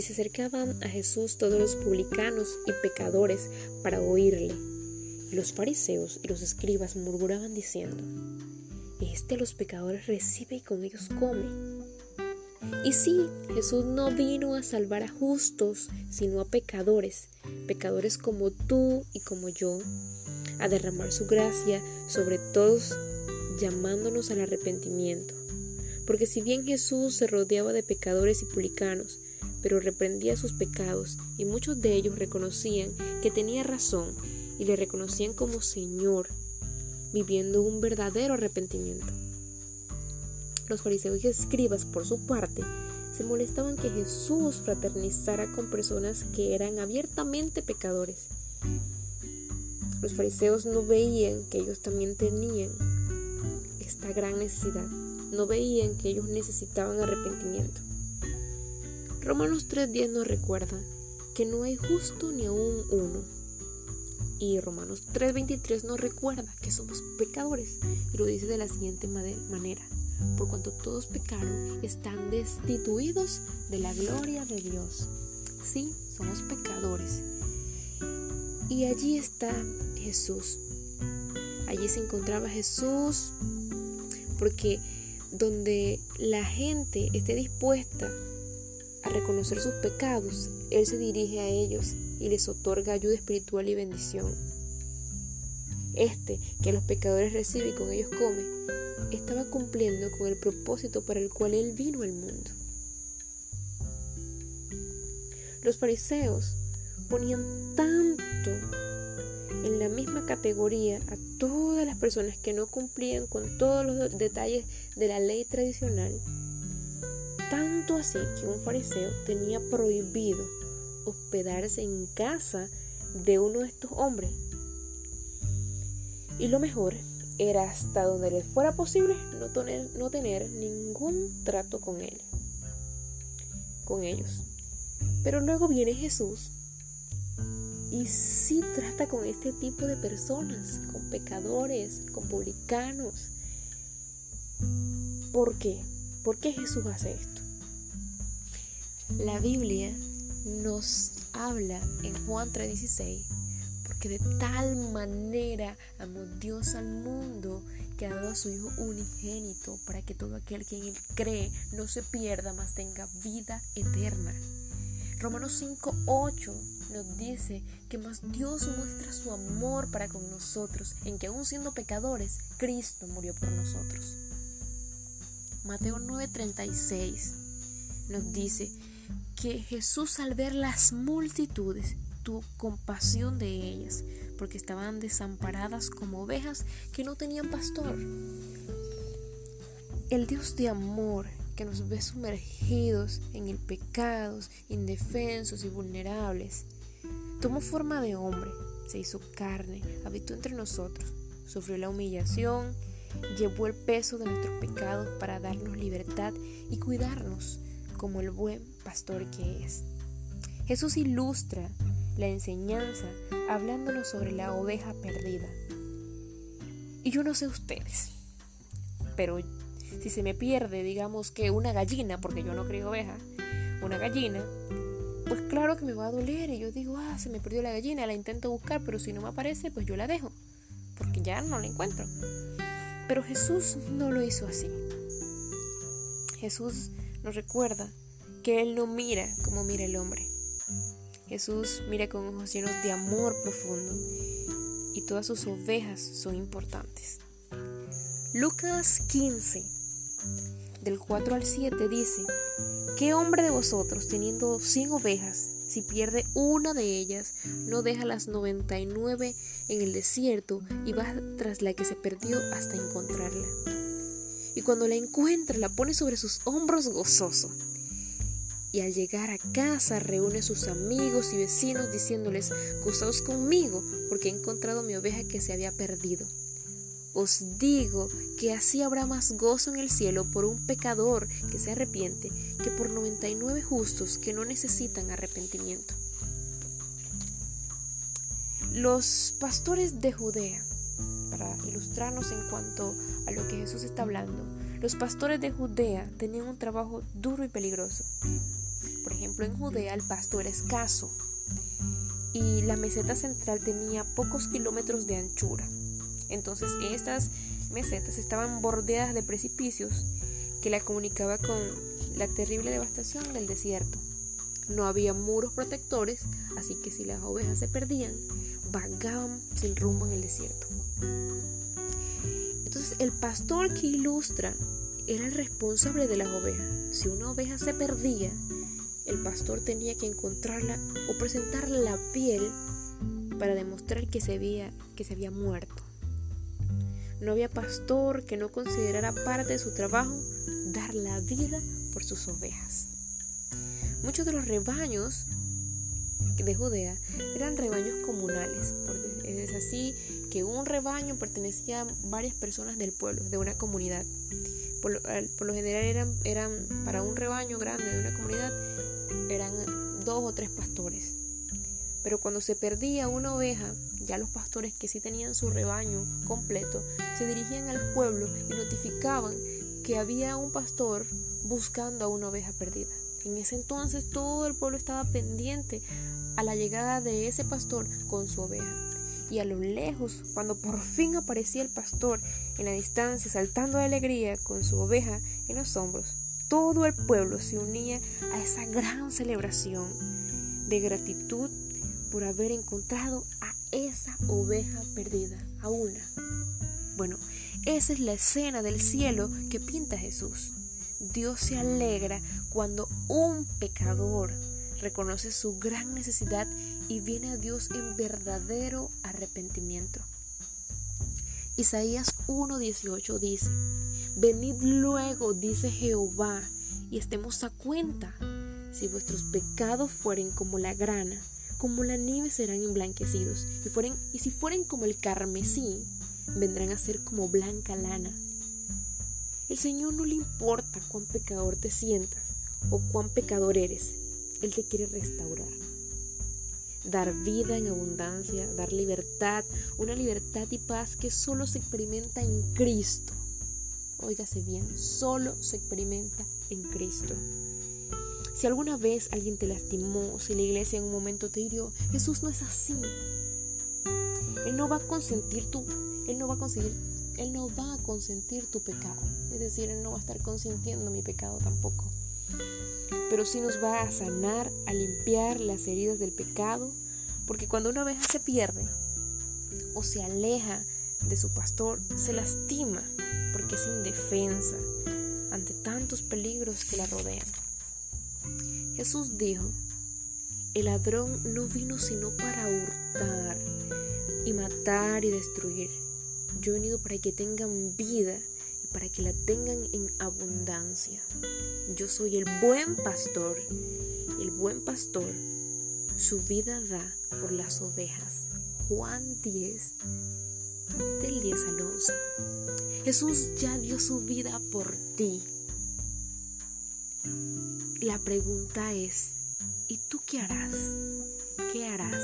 y se acercaban a Jesús todos los publicanos y pecadores para oírle. Y los fariseos y los escribas murmuraban diciendo, Este a los pecadores recibe y con ellos come. Y sí, Jesús no vino a salvar a justos, sino a pecadores, pecadores como tú y como yo, a derramar su gracia sobre todos, llamándonos al arrepentimiento. Porque si bien Jesús se rodeaba de pecadores y publicanos, pero reprendía sus pecados, y muchos de ellos reconocían que tenía razón y le reconocían como Señor, viviendo un verdadero arrepentimiento. Los fariseos y escribas, por su parte, se molestaban que Jesús fraternizara con personas que eran abiertamente pecadores. Los fariseos no veían que ellos también tenían esta gran necesidad, no veían que ellos necesitaban arrepentimiento. Romanos 3.10 nos recuerda que no hay justo ni aún uno. Y Romanos 3.23 nos recuerda que somos pecadores y lo dice de la siguiente manera por cuanto todos pecaron, están destituidos de la gloria de Dios. Sí, somos pecadores. Y allí está Jesús. Allí se encontraba Jesús porque donde la gente esté dispuesta a reconocer sus pecados, Él se dirige a ellos y les otorga ayuda espiritual y bendición. Este que los pecadores recibe y con ellos come, estaba cumpliendo con el propósito para el cual Él vino al mundo. Los fariseos ponían tanto en la misma categoría a todas las personas que no cumplían con todos los detalles de la ley tradicional, tanto así que un fariseo tenía prohibido hospedarse en casa de uno de estos hombres. Y lo mejor era hasta donde les fuera posible no tener, no tener ningún trato con él, con ellos. Pero luego viene Jesús y sí trata con este tipo de personas, con pecadores, con publicanos. ¿Por qué? ¿Por qué Jesús hace esto? La Biblia nos habla en Juan 3:16 que de tal manera amó Dios al mundo que ha dado a su Hijo unigénito para que todo aquel que en Él cree no se pierda, mas tenga vida eterna. Romanos 5.8 nos dice que más Dios muestra su amor para con nosotros, en que aún siendo pecadores, Cristo murió por nosotros. Mateo 9:36 nos dice que Jesús al ver las multitudes tu compasión de ellas, porque estaban desamparadas como ovejas que no tenían pastor. El Dios de amor que nos ve sumergidos en el pecado, indefensos y vulnerables, tomó forma de hombre, se hizo carne, habitó entre nosotros, sufrió la humillación, llevó el peso de nuestros pecados para darnos libertad y cuidarnos como el buen pastor que es. Jesús ilustra la enseñanza hablándonos sobre la oveja perdida. Y yo no sé ustedes, pero si se me pierde, digamos que una gallina, porque yo no creo oveja, una gallina, pues claro que me va a doler y yo digo, ah, se me perdió la gallina, la intento buscar, pero si no me aparece, pues yo la dejo, porque ya no la encuentro. Pero Jesús no lo hizo así. Jesús nos recuerda que Él no mira como mira el hombre. Jesús mira con ojos llenos de amor profundo y todas sus ovejas son importantes. Lucas 15, del 4 al 7 dice, ¿qué hombre de vosotros teniendo 100 ovejas, si pierde una de ellas, no deja las 99 en el desierto y va tras la que se perdió hasta encontrarla? Y cuando la encuentra, la pone sobre sus hombros gozoso y al llegar a casa reúne a sus amigos y vecinos diciéndoles, gozaos conmigo porque he encontrado mi oveja que se había perdido. Os digo que así habrá más gozo en el cielo por un pecador que se arrepiente que por 99 justos que no necesitan arrepentimiento. Los pastores de Judea, para ilustrarnos en cuanto a lo que Jesús está hablando, los pastores de Judea tenían un trabajo duro y peligroso ejemplo, en Judea el pasto era escaso y la meseta central tenía pocos kilómetros de anchura. Entonces estas mesetas estaban bordeadas de precipicios que la comunicaba con la terrible devastación del desierto. No había muros protectores, así que si las ovejas se perdían, vagaban sin rumbo en el desierto. Entonces el pastor que ilustra era el responsable de las ovejas. Si una oveja se perdía, el pastor tenía que encontrarla o presentarle la piel para demostrar que se había, que se había muerto. No había pastor que no considerara parte de su trabajo dar la vida por sus ovejas. Muchos de los rebaños de Judea eran rebaños comunales. Es así que un rebaño pertenecía a varias personas del pueblo, de una comunidad. Por lo, general eran, eran para un rebaño grande de una comunidad, eran dos o tres pastores. Pero cuando se perdía una oveja, ya los pastores que sí tenían su rebaño completo se dirigían al pueblo y notificaban que había un pastor buscando a una oveja perdida. En ese entonces todo el pueblo estaba pendiente a la llegada de ese pastor con su oveja. Y a lo lejos, cuando por fin aparecía el pastor en la distancia, saltando de alegría con su oveja en los hombros, todo el pueblo se unía a esa gran celebración de gratitud por haber encontrado a esa oveja perdida, a una. Bueno, esa es la escena del cielo que pinta Jesús. Dios se alegra cuando un pecador reconoce su gran necesidad y viene a Dios en verdadero arrepentimiento. Isaías 1.18 dice, Venid luego, dice Jehová, y estemos a cuenta. Si vuestros pecados fueren como la grana, como la nieve serán emblanquecidos, y, y si fueren como el carmesí, vendrán a ser como blanca lana. El Señor no le importa cuán pecador te sientas o cuán pecador eres. Él te quiere restaurar. Dar vida en abundancia, dar libertad, una libertad y paz que solo se experimenta en Cristo. Óigase bien, solo se experimenta en Cristo. Si alguna vez alguien te lastimó, si la iglesia en un momento te hirió, Jesús no es así. Él no va a consentir tu, él no va a conseguir, él no va a consentir tu pecado. Es decir, él no va a estar consintiendo mi pecado tampoco pero sí nos va a sanar, a limpiar las heridas del pecado, porque cuando una oveja se pierde o se aleja de su pastor, se lastima, porque es indefensa ante tantos peligros que la rodean. Jesús dijo, el ladrón no vino sino para hurtar y matar y destruir. Yo he venido para que tengan vida y para que la tengan en abundancia. Yo soy el buen pastor. El buen pastor su vida da por las ovejas. Juan 10, del 10 al 11. Jesús ya dio su vida por ti. La pregunta es, ¿y tú qué harás? ¿Qué harás?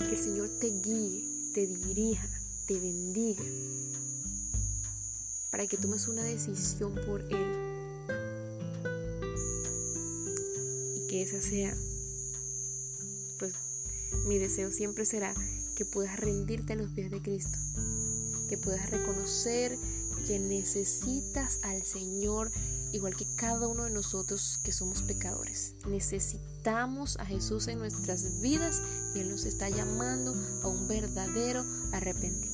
Que el Señor te guíe, te dirija, te bendiga, para que tomes una decisión por Él que esa sea, pues mi deseo siempre será que puedas rendirte a los pies de Cristo, que puedas reconocer que necesitas al Señor igual que cada uno de nosotros que somos pecadores. Necesitamos a Jesús en nuestras vidas y Él nos está llamando a un verdadero arrepentimiento.